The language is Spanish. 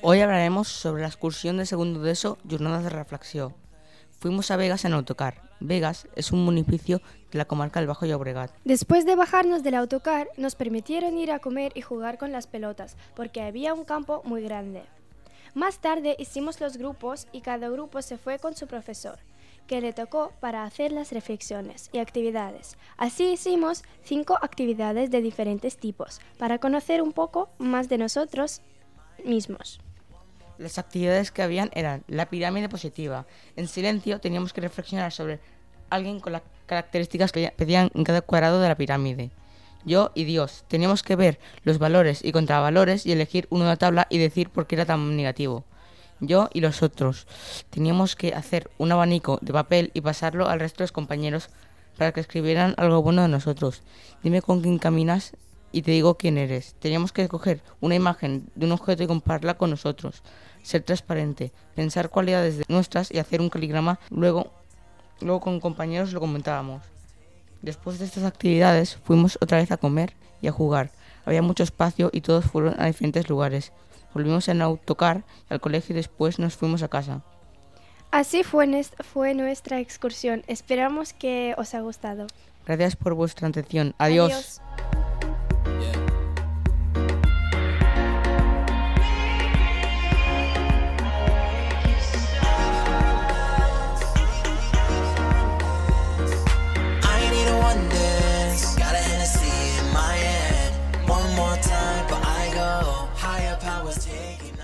Hoy hablaremos sobre la excursión del segundo de ESO, Jornadas de Reflexión. Fuimos a Vegas en autocar. Vegas es un municipio de la comarca del Bajo Llobregat. Después de bajarnos del autocar, nos permitieron ir a comer y jugar con las pelotas, porque había un campo muy grande. Más tarde hicimos los grupos y cada grupo se fue con su profesor que le tocó para hacer las reflexiones y actividades. Así hicimos cinco actividades de diferentes tipos, para conocer un poco más de nosotros mismos. Las actividades que habían eran la pirámide positiva. En silencio teníamos que reflexionar sobre alguien con las características que pedían en cada cuadrado de la pirámide. Yo y Dios teníamos que ver los valores y contravalores y elegir uno de la tabla y decir por qué era tan negativo. Yo y los otros teníamos que hacer un abanico de papel y pasarlo al resto de los compañeros para que escribieran algo bueno de nosotros. Dime con quién caminas y te digo quién eres. Teníamos que coger una imagen de un objeto y compararla con nosotros ser transparente, pensar cualidades nuestras y hacer un caligrama. Luego, luego con compañeros lo comentábamos. Después de estas actividades fuimos otra vez a comer y a jugar. Había mucho espacio y todos fueron a diferentes lugares. Volvimos en autocar al colegio y después nos fuimos a casa. Así fue, fue nuestra excursión. Esperamos que os haya gustado. Gracias por vuestra atención. Adiós. taking